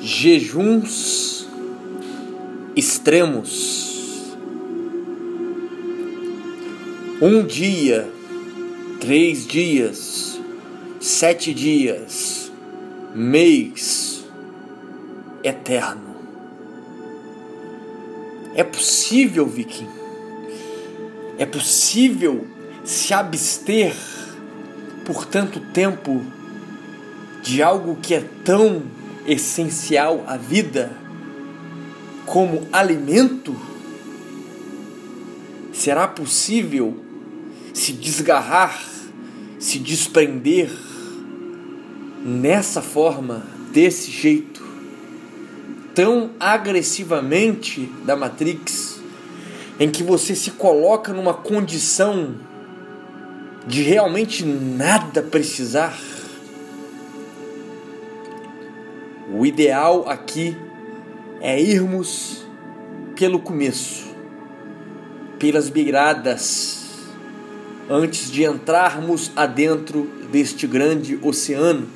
jejuns extremos. Um dia, três dias, sete dias, mês eterno. É possível, Viking. É possível se abster por tanto tempo de algo que é tão essencial à vida como alimento? Será possível se desgarrar, se desprender nessa forma, desse jeito, tão agressivamente da Matrix, em que você se coloca numa condição de realmente nada precisar? O ideal aqui é irmos pelo começo, pelas beiradas, antes de entrarmos adentro deste grande oceano,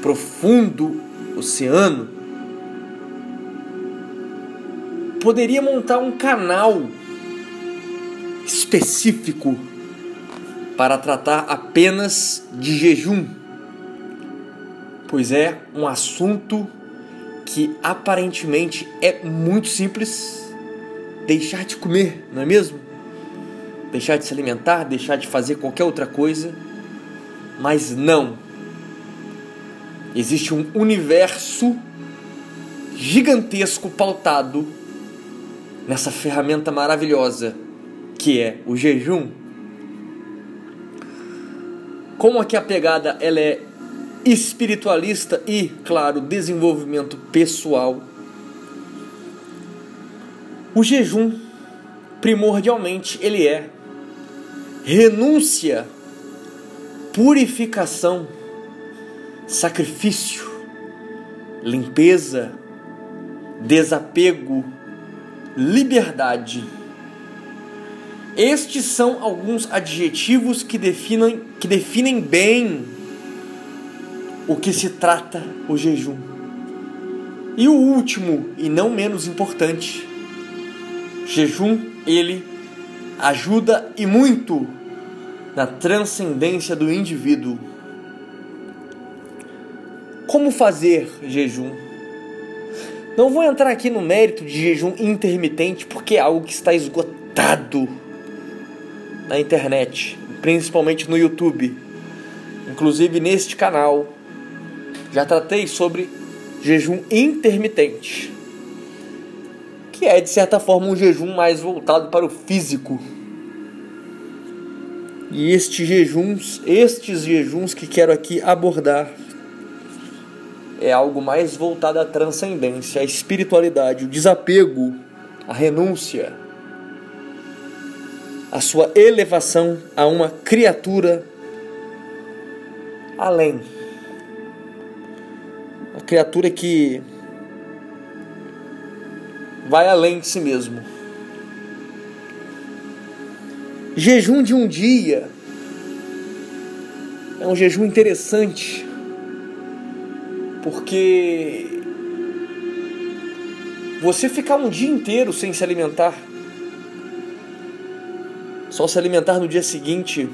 profundo oceano. Poderia montar um canal específico para tratar apenas de jejum pois é um assunto que aparentemente é muito simples deixar de comer, não é mesmo? Deixar de se alimentar, deixar de fazer qualquer outra coisa, mas não. Existe um universo gigantesco pautado nessa ferramenta maravilhosa que é o jejum. Como aqui a pegada ela é espiritualista e, claro, desenvolvimento pessoal. O jejum, primordialmente, ele é renúncia, purificação, sacrifício, limpeza, desapego, liberdade. Estes são alguns adjetivos que definem, que definem bem o que se trata o jejum. E o último e não menos importante, jejum, ele ajuda e muito na transcendência do indivíduo. Como fazer jejum? Não vou entrar aqui no mérito de jejum intermitente porque é algo que está esgotado na internet, principalmente no YouTube. Inclusive neste canal já tratei sobre jejum intermitente, que é de certa forma um jejum mais voltado para o físico. E estes jejuns, estes jejuns que quero aqui abordar é algo mais voltado à transcendência, à espiritualidade, o desapego, a renúncia, a sua elevação a uma criatura além criatura que vai além de si mesmo. Jejum de um dia é um jejum interessante, porque você ficar um dia inteiro sem se alimentar, só se alimentar no dia seguinte,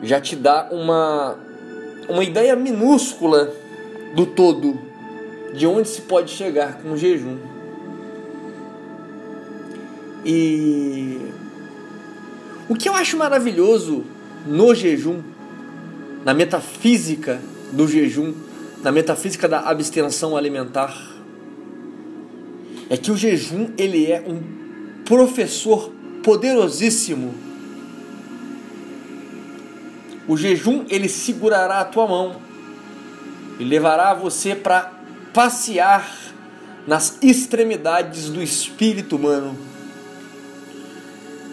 já te dá uma, uma ideia minúscula do todo, de onde se pode chegar com o jejum. E o que eu acho maravilhoso no jejum, na metafísica do jejum, na metafísica da abstenção alimentar, é que o jejum ele é um professor poderosíssimo. O jejum ele segurará a tua mão e levará você para passear nas extremidades do espírito humano,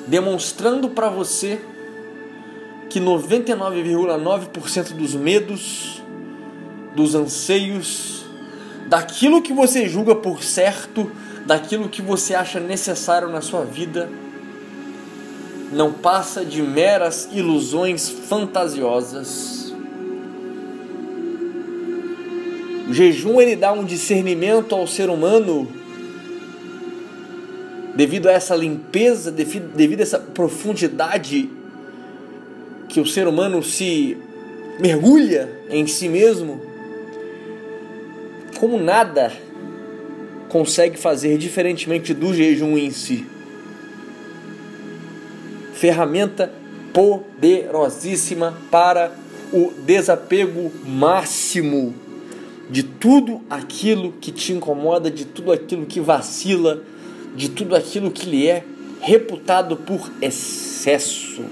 demonstrando para você que 99,9% dos medos, dos anseios, daquilo que você julga por certo, daquilo que você acha necessário na sua vida, não passa de meras ilusões fantasiosas O jejum ele dá um discernimento ao ser humano devido a essa limpeza, devido, a essa profundidade que o ser humano se mergulha em si mesmo, como nada consegue fazer diferentemente do jejum em si. Ferramenta poderosíssima para o desapego máximo de tudo aquilo que te incomoda, de tudo aquilo que vacila, de tudo aquilo que lhe é reputado por excesso.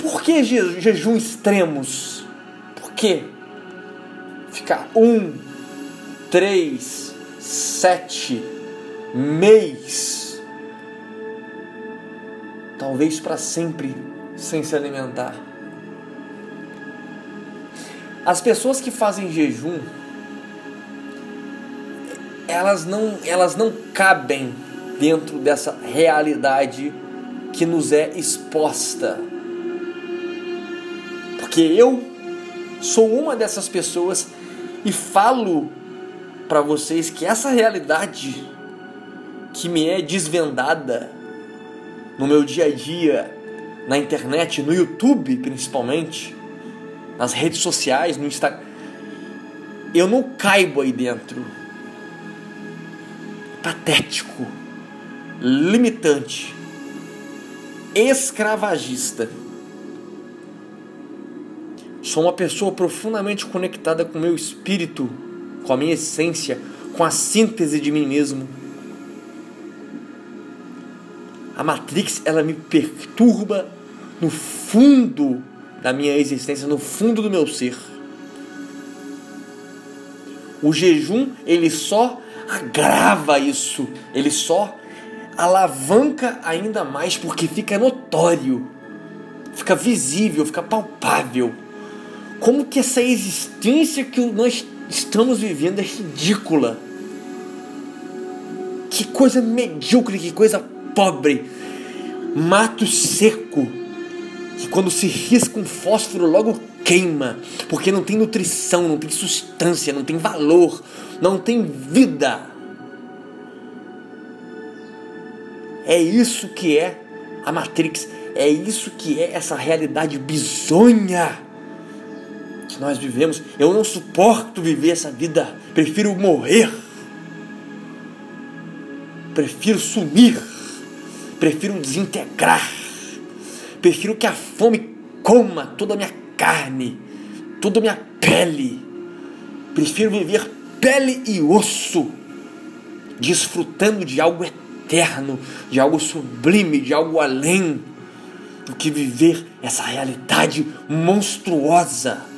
Por que jejum extremos? Por que ficar um, três, sete mês, talvez para sempre, sem se alimentar? As pessoas que fazem jejum, elas não, elas não cabem dentro dessa realidade que nos é exposta. Porque eu sou uma dessas pessoas e falo para vocês que essa realidade que me é desvendada no meu dia a dia, na internet, no YouTube principalmente, nas redes sociais, no Instagram, eu não caibo aí dentro. Patético, limitante, escravagista. Sou uma pessoa profundamente conectada com o meu espírito, com a minha essência, com a síntese de mim mesmo. A Matrix, ela me perturba no fundo da minha existência, no fundo do meu ser. O jejum, ele só agrava isso, ele só alavanca ainda mais porque fica notório, fica visível, fica palpável como que essa existência que nós estamos vivendo é ridícula. Que coisa medíocre, que coisa pobre. Mato seco, que quando se risca um fósforo logo queima, porque não tem nutrição, não tem substância, não tem valor, não tem vida. É isso que é a Matrix, é isso que é essa realidade bizonha que nós vivemos. Eu não suporto viver essa vida. Prefiro morrer. Prefiro sumir. Prefiro desintegrar. Prefiro que a fome coma toda a minha carne, toda a minha pele. Prefiro viver pele e osso, desfrutando de algo eterno, de algo sublime, de algo além, do que viver essa realidade monstruosa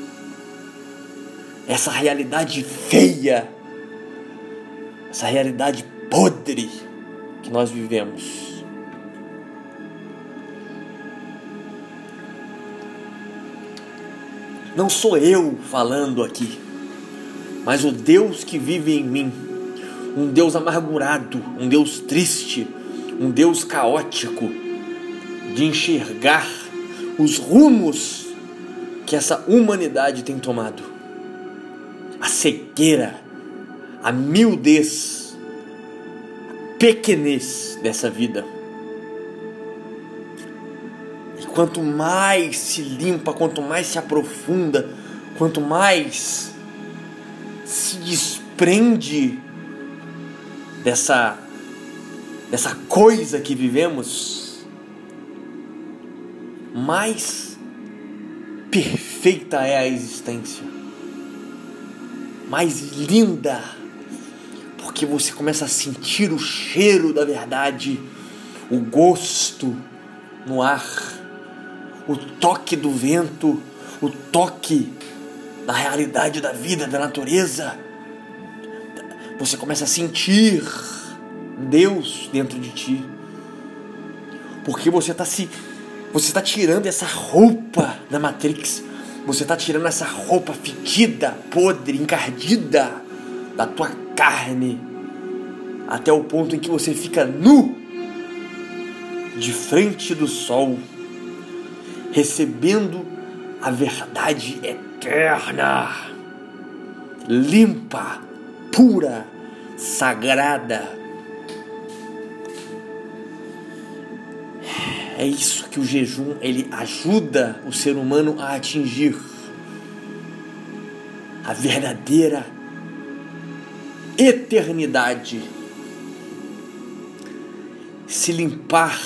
essa realidade feia, essa realidade podre que nós vivemos. Não sou eu falando aqui, mas o Deus que vive em mim, um Deus amargurado, um Deus triste, um Deus caótico, de enxergar os rumos que essa humanidade tem tomado a cegueira, a miudez, a pequenez dessa vida. Quanto mais se limpa, quanto mais se aprofunda, quanto mais se desprende dessa dessa coisa que vivemos, mais perfeita é a existência. Mais linda, porque você começa a sentir o cheiro da verdade, o gosto no ar, o toque do vento, o toque da realidade da vida, da natureza. Você começa a sentir Deus dentro de ti. Porque você está se você está tirando essa roupa da Matrix você está tirando essa roupa fedida, podre, encardida da tua carne, até o ponto em que você fica nu, de frente do sol, recebendo a verdade eterna limpa, pura, sagrada. É isso que o jejum ele ajuda o ser humano a atingir a verdadeira eternidade. Se limpar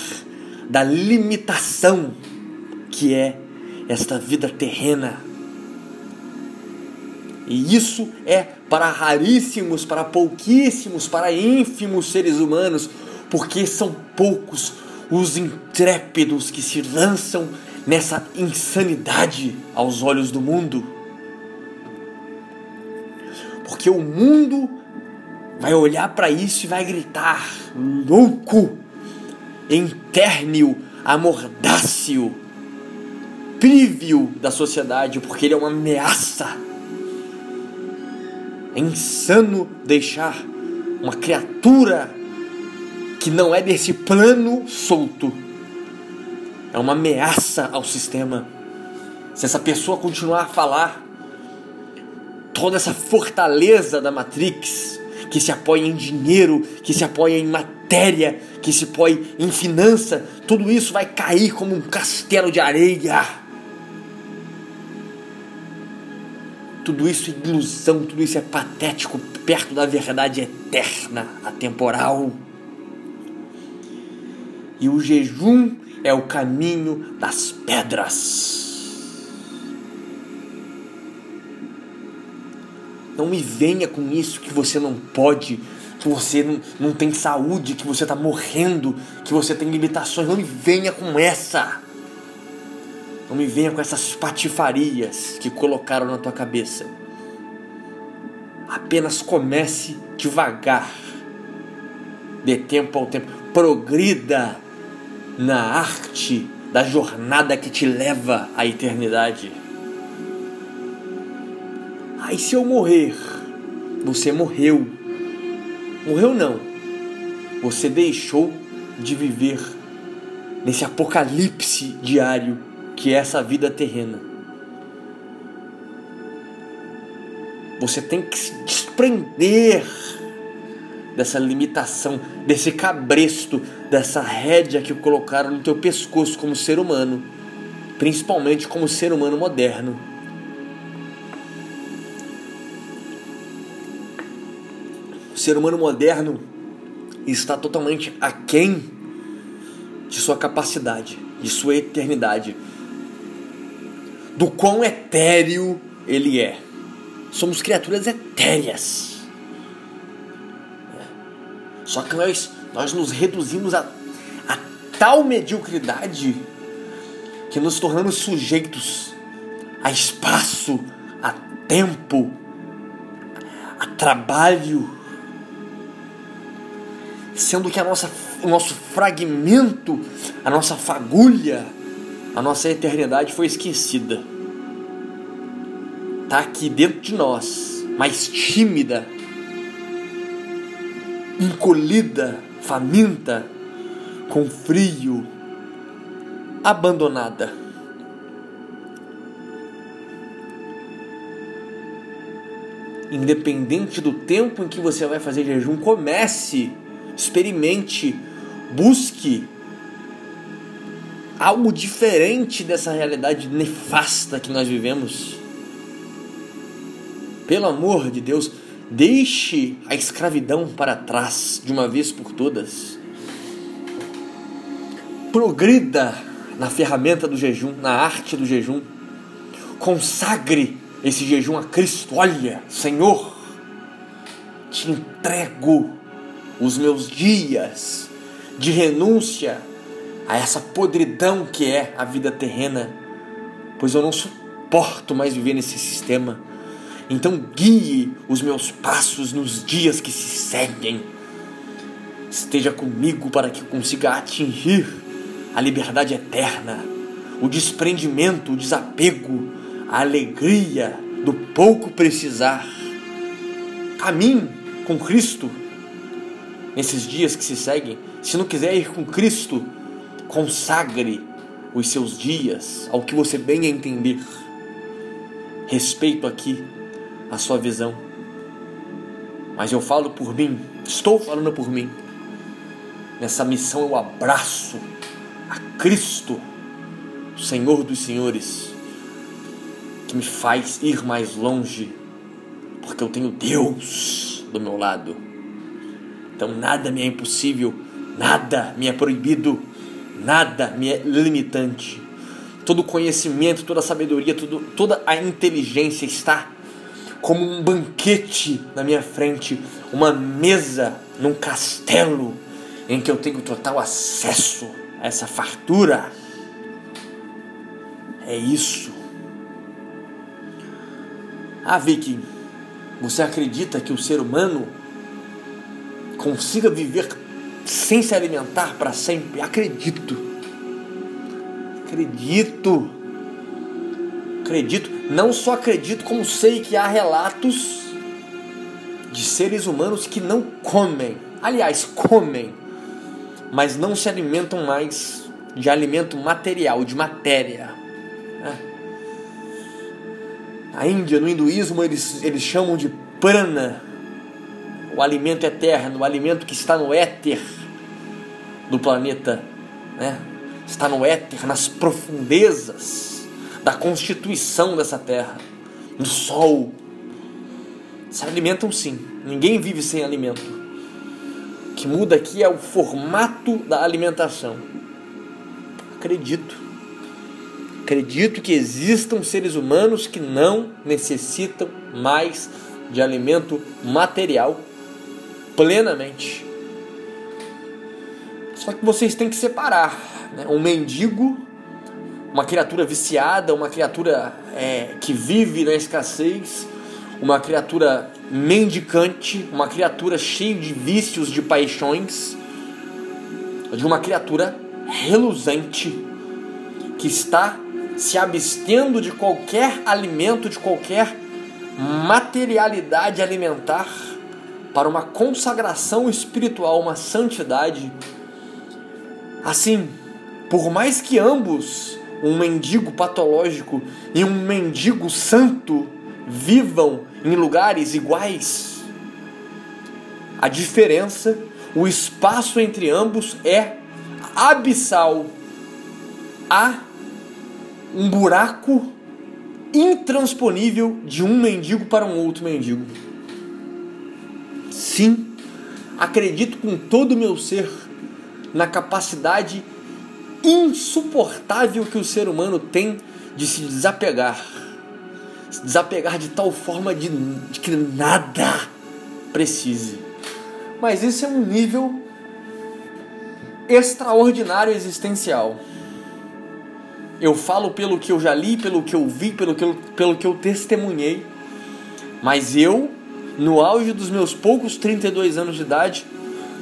da limitação que é esta vida terrena. E isso é para raríssimos, para pouquíssimos, para ínfimos seres humanos, porque são poucos os intrépidos que se lançam nessa insanidade aos olhos do mundo. Porque o mundo vai olhar para isso e vai gritar: louco, intérnio, amordácio, prívio da sociedade, porque ele é uma ameaça. É insano deixar uma criatura que não é desse plano solto. É uma ameaça ao sistema. Se essa pessoa continuar a falar, toda essa fortaleza da Matrix, que se apoia em dinheiro, que se apoia em matéria, que se apoia em finança, tudo isso vai cair como um castelo de areia. Tudo isso é ilusão, tudo isso é patético perto da verdade eterna, atemporal. E o jejum é o caminho das pedras. Não me venha com isso que você não pode, que você não, não tem saúde, que você está morrendo, que você tem limitações. Não me venha com essa. Não me venha com essas patifarias que colocaram na tua cabeça. Apenas comece devagar. Dê tempo ao tempo. Progrida na arte da jornada que te leva à eternidade. Aí se eu morrer, você morreu. Morreu não. Você deixou de viver nesse apocalipse diário que é essa vida terrena. Você tem que se desprender dessa limitação, desse cabresto, dessa rédea que colocaram no teu pescoço como ser humano, principalmente como ser humano moderno. O ser humano moderno está totalmente aquém de sua capacidade, de sua eternidade do quão etéreo ele é. Somos criaturas etéreas. Só que nós, nós nos reduzimos a, a tal mediocridade que nos tornamos sujeitos a espaço, a tempo, a trabalho, sendo que a nossa, o nosso fragmento, a nossa fagulha, a nossa eternidade foi esquecida. Está aqui dentro de nós, mais tímida, encolhida, faminta, com frio, abandonada. Independente do tempo em que você vai fazer jejum, comece, experimente, busque algo diferente dessa realidade nefasta que nós vivemos. Pelo amor de Deus, deixe a escravidão para trás de uma vez por todas. Progrida na ferramenta do jejum, na arte do jejum. Consagre esse jejum a Cristo. Olha, Senhor, te entrego os meus dias de renúncia a essa podridão que é a vida terrena, pois eu não suporto mais viver nesse sistema. Então guie os meus passos nos dias que se seguem. Esteja comigo para que eu consiga atingir a liberdade eterna, o desprendimento, o desapego, a alegria do pouco precisar. Caminhe com Cristo nesses dias que se seguem. Se não quiser ir com Cristo, consagre os seus dias ao que você bem entender. respeito aqui a sua visão. Mas eu falo por mim, estou falando por mim. Nessa missão eu abraço a Cristo, Senhor dos Senhores, que me faz ir mais longe, porque eu tenho Deus do meu lado. Então nada me é impossível, nada me é proibido, nada me é limitante. Todo conhecimento, toda sabedoria, tudo, toda a inteligência está como um banquete na minha frente, uma mesa num castelo em que eu tenho total acesso a essa fartura. É isso. Ah, Vicky, você acredita que o ser humano consiga viver sem se alimentar para sempre? Acredito. Acredito. Acredito. Não só acredito, como sei que há relatos de seres humanos que não comem. Aliás, comem, mas não se alimentam mais de alimento material, de matéria. Né? A Índia, no hinduísmo, eles, eles chamam de prana, o alimento eterno, o alimento que está no éter do planeta, né? está no éter, nas profundezas da constituição dessa terra, do sol. Se alimentam sim, ninguém vive sem alimento. O que muda aqui é o formato da alimentação. Acredito Acredito que existam seres humanos que não necessitam mais de alimento material plenamente. Só que vocês têm que separar né? um mendigo, uma criatura viciada, uma criatura é, que vive na escassez, uma criatura mendicante, uma criatura cheia de vícios, de paixões, de uma criatura reluzente que está se abstendo de qualquer alimento, de qualquer materialidade alimentar, para uma consagração espiritual, uma santidade. Assim, por mais que ambos, um mendigo patológico e um mendigo santo, vivam em lugares iguais, a diferença, o espaço entre ambos é abissal. Há um buraco intransponível de um mendigo para um outro mendigo. Sim, acredito com todo o meu ser na capacidade insuportável que o ser humano tem de se desapegar. Se desapegar de tal forma de, de que nada precise. Mas isso é um nível extraordinário existencial. Eu falo pelo que eu já li, pelo que eu vi, pelo que eu, pelo que eu testemunhei. Mas eu, no auge dos meus poucos 32 anos de idade,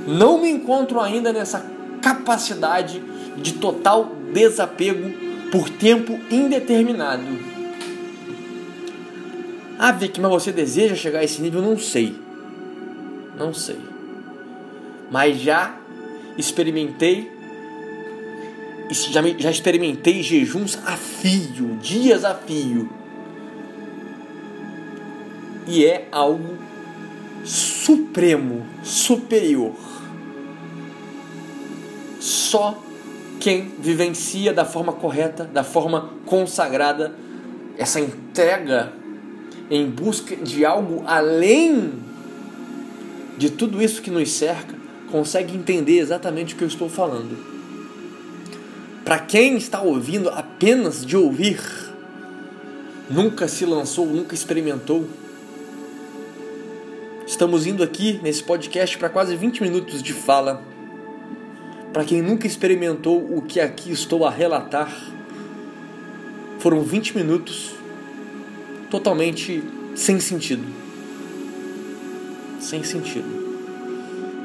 não me encontro ainda nessa capacidade de total desapego por tempo indeterminado. Ah, Vic, mas você deseja chegar a esse nível? Não sei. Não sei. Mas já experimentei já, já experimentei jejuns a fio, dias a fio. E é algo supremo, superior. Só quem vivencia da forma correta, da forma consagrada, essa entrega em busca de algo além de tudo isso que nos cerca, consegue entender exatamente o que eu estou falando. Para quem está ouvindo apenas de ouvir, nunca se lançou, nunca experimentou. Estamos indo aqui nesse podcast para quase 20 minutos de fala. Para quem nunca experimentou o que aqui estou a relatar, foram 20 minutos totalmente sem sentido. Sem sentido.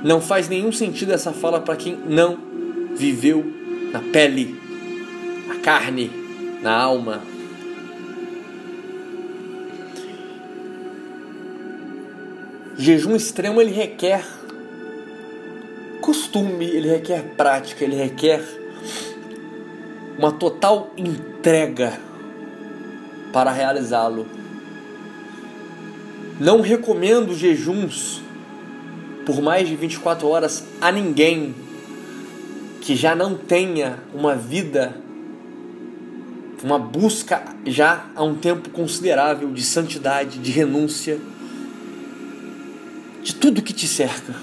Não faz nenhum sentido essa fala para quem não viveu na pele, na carne, na alma. Jejum extremo ele requer costume, ele requer prática, ele requer uma total entrega para realizá-lo. Não recomendo jejuns por mais de 24 horas a ninguém que já não tenha uma vida, uma busca já há um tempo considerável de santidade, de renúncia, de tudo que te cerca.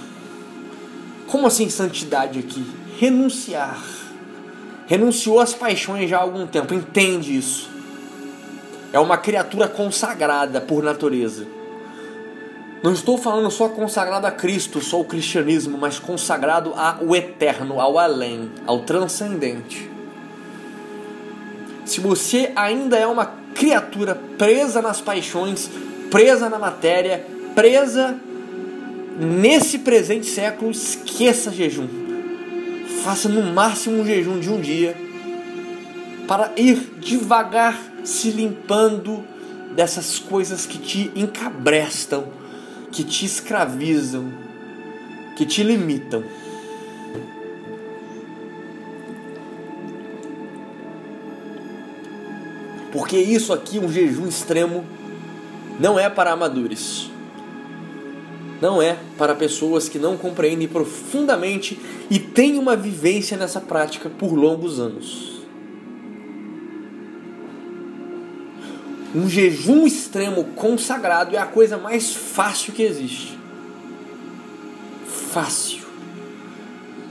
Como assim santidade aqui? Renunciar. Renunciou às paixões já há algum tempo, entende isso. É uma criatura consagrada por natureza. Não estou falando só consagrado a Cristo, só o cristianismo, mas consagrado ao eterno, ao além, ao transcendente. Se você ainda é uma criatura presa nas paixões, presa na matéria, presa nesse presente século, esqueça jejum. Faça no máximo um jejum de um dia para ir devagar se limpando dessas coisas que te encabrestam que te escravizam, que te limitam. Porque isso aqui, um jejum extremo, não é para amadores. Não é para pessoas que não compreendem profundamente e têm uma vivência nessa prática por longos anos. Um jejum extremo consagrado é a coisa mais fácil que existe. Fácil.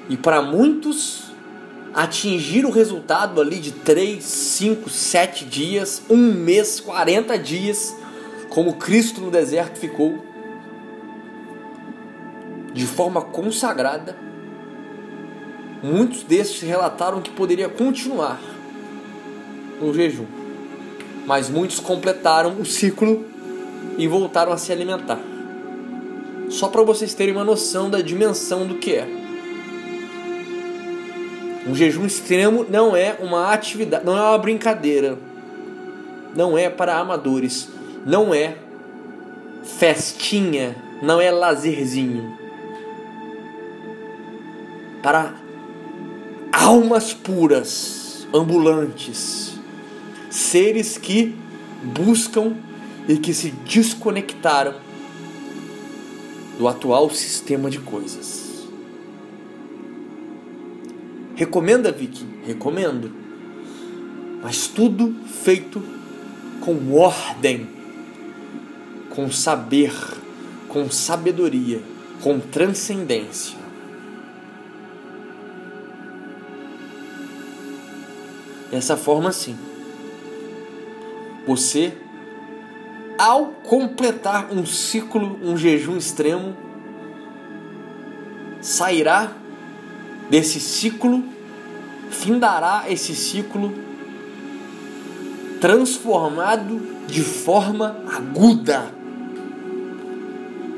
E para muitos, atingir o resultado ali de 3, 5, 7 dias, um mês, 40 dias, como Cristo no deserto ficou, de forma consagrada, muitos desses relataram que poderia continuar no jejum mas muitos completaram o ciclo e voltaram a se alimentar. Só para vocês terem uma noção da dimensão do que é. Um jejum extremo não é uma atividade, não é uma brincadeira. Não é para amadores, não é festinha, não é lazerzinho. Para almas puras, ambulantes seres que buscam e que se desconectaram do atual sistema de coisas. Recomenda, Vicky? Recomendo. Mas tudo feito com ordem, com saber, com sabedoria, com transcendência. Dessa forma, sim você, ao completar um ciclo, um jejum extremo, sairá desse ciclo, findará esse ciclo transformado de forma aguda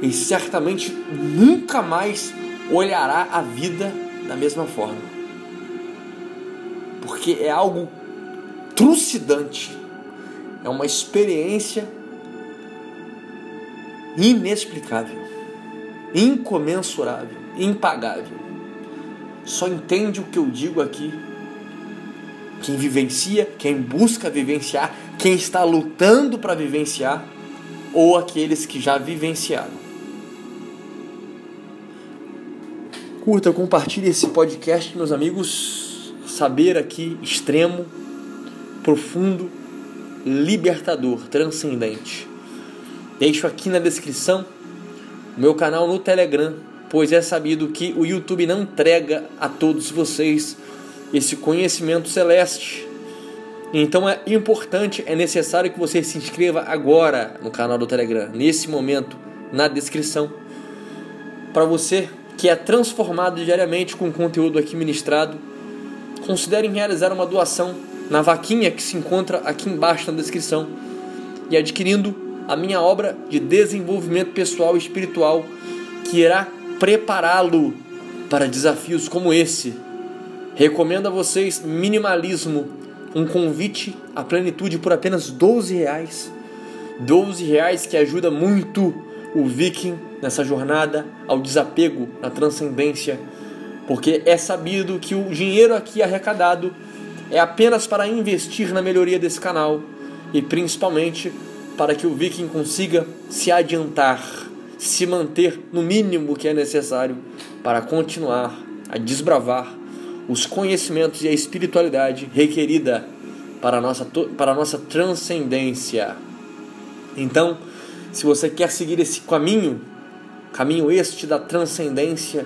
e certamente nunca mais olhará a vida da mesma forma. Porque é algo trucidante é uma experiência inexplicável, incomensurável, impagável. Só entende o que eu digo aqui quem vivencia, quem busca vivenciar, quem está lutando para vivenciar, ou aqueles que já vivenciaram. Curta, compartilhe esse podcast, meus amigos. Saber aqui extremo, profundo, libertador, transcendente. Deixo aqui na descrição o meu canal no Telegram, pois é sabido que o YouTube não entrega a todos vocês esse conhecimento celeste. Então é importante, é necessário que você se inscreva agora no canal do Telegram, nesse momento, na descrição, para você que é transformado diariamente com o conteúdo aqui ministrado, considere realizar uma doação na vaquinha que se encontra aqui embaixo na descrição e adquirindo a minha obra de desenvolvimento pessoal e espiritual que irá prepará-lo para desafios como esse. Recomendo a vocês Minimalismo, um convite à plenitude por apenas 12 reais. 12 reais que ajuda muito o viking nessa jornada ao desapego, na transcendência, porque é sabido que o dinheiro aqui arrecadado é apenas para investir na melhoria desse canal e principalmente para que o viking consiga se adiantar, se manter no mínimo que é necessário para continuar a desbravar os conhecimentos e a espiritualidade requerida para a nossa, para a nossa transcendência. Então, se você quer seguir esse caminho, caminho este da transcendência,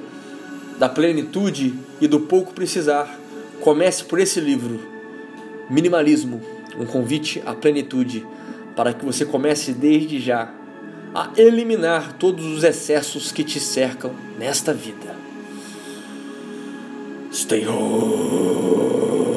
da plenitude e do pouco precisar, comece por esse livro, Minimalismo, um convite à plenitude, para que você comece desde já a eliminar todos os excessos que te cercam nesta vida. Stay home.